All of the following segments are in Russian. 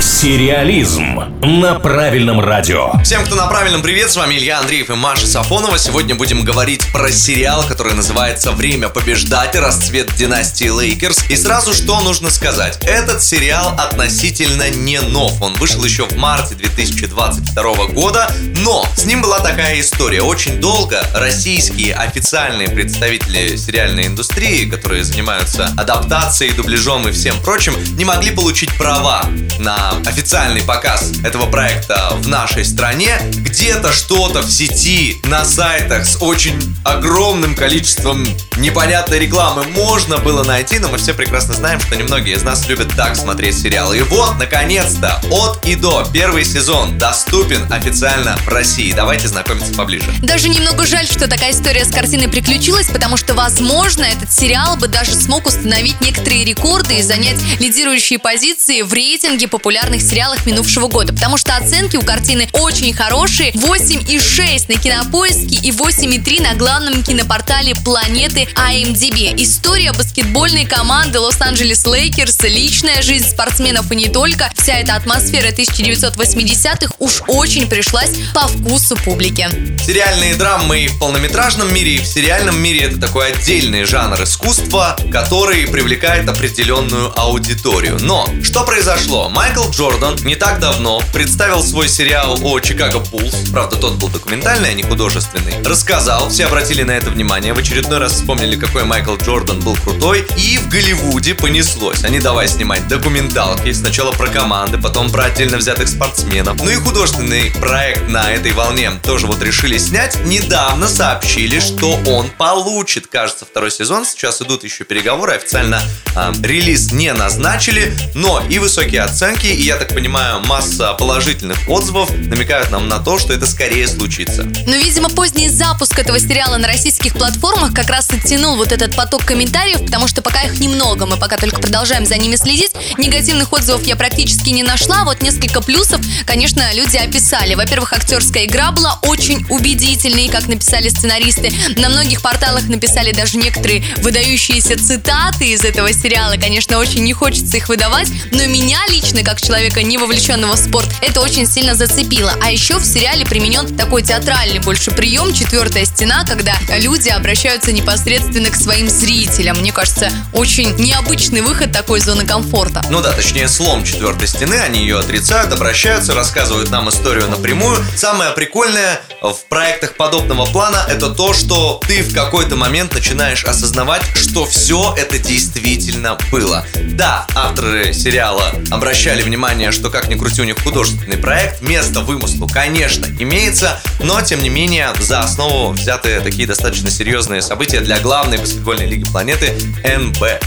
Сериализм на правильном радио. Всем, кто на правильном привет, с вами Илья Андреев и Маша Сафонова. Сегодня будем говорить про сериал, который называется «Время побеждать. Расцвет династии Лейкерс». И сразу что нужно сказать. Этот сериал относительно не нов. Он вышел еще в марте 2022 года, но с ним была такая история. Очень долго российские официальные представители сериальной индустрии, которые занимаются адаптацией, дубляжом и всем прочим, не могли получить права на официальный показ этого проекта в нашей стране. Где-то что-то в сети, на сайтах с очень огромным количеством непонятной рекламы можно было найти, но мы все прекрасно знаем, что немногие из нас любят так смотреть сериалы. И вот, наконец-то, от и до первый сезон доступен официально в России. Давайте знакомиться поближе. Даже немного жаль, что такая история с картиной приключилась, потому что, возможно, этот сериал бы даже смог установить некоторые рекорды и занять лидирующие позиции в рейтинге популярных популярных сериалах минувшего года, потому что оценки у картины очень хорошие. 8,6 на кинопоиске и 8,3 на главном кинопортале планеты IMDb. История баскетбольной команды Лос-Анджелес Лейкерс, личная жизнь спортсменов и не только. Вся эта атмосфера 1980-х уж очень пришлась по вкусу публики. Сериальные драмы и в полнометражном мире, и в сериальном мире это такой отдельный жанр искусства, который привлекает определенную аудиторию. Но что произошло? Майкл Джордан не так давно представил свой сериал о Чикаго Буллс, правда тот был документальный, а не художественный, рассказал, все обратили на это внимание, в очередной раз вспомнили, какой Майкл Джордан был крутой, и в Голливуде понеслось. Они давай снимать документалки, сначала про команды, потом про отдельно взятых спортсменов. Ну и художественный проект на этой волне тоже вот решили снять. Недавно сообщили, что он получит, кажется, второй сезон. Сейчас идут еще переговоры, официально э, релиз не назначили, но и высокие оценки, и, я так понимаю, масса положительных отзывов намекают нам на то, что это скорее случится. Но, видимо, поздний запуск этого сериала на российских платформах как раз оттянул вот этот поток комментариев, потому что пока их немного, мы пока только продолжаем за ними следить. Негативных отзывов я практически не нашла, вот несколько плюсов, конечно, люди описали. Во-первых, актерская игра была очень убедительной, как написали сценаристы. На многих порталах написали даже некоторые выдающиеся цитаты из этого сериала. Конечно, очень не хочется их выдавать, но меня лично, как человека, не вовлеченного в спорт, это очень сильно зацепило. А еще в сериале применен такой театральный больше прием «Четвертая стена», когда люди обращаются непосредственно к своим зрителям. Мне кажется, очень необычный выход такой зоны комфорта. Ну да, точнее слом четвертой стены, они ее отрицают, обращаются, рассказывают нам историю напрямую. Самое прикольное в проектах подобного плана это то, что ты в какой-то момент начинаешь осознавать, что все это действительно было. Да, авторы сериала обращали внимание, что как ни крути у них художественный проект, место вымыслу, конечно, имеется, но тем не менее за основу взяты такие достаточно серьезные события для главной баскетбольной лиги планеты НБА.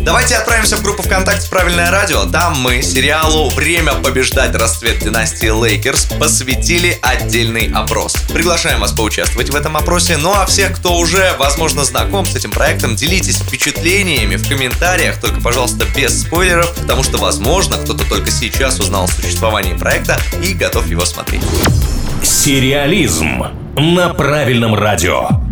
Давайте отправимся в группу ВКонтакте «Правильное радио». Там мы сериалу «Время побеждать. Расцвет династии Лейкерс» посвятили отдельный опрос. Приглашаем вас поучаствовать в этом опросе. Ну а всех, кто уже, возможно, знаком с этим проектом, делитесь впечатлениями в комментариях, только, пожалуйста, без спойлеров, потому что, возможно, кто-то только сейчас узнал о существовании проекта и готов его смотреть. Сериализм на правильном радио.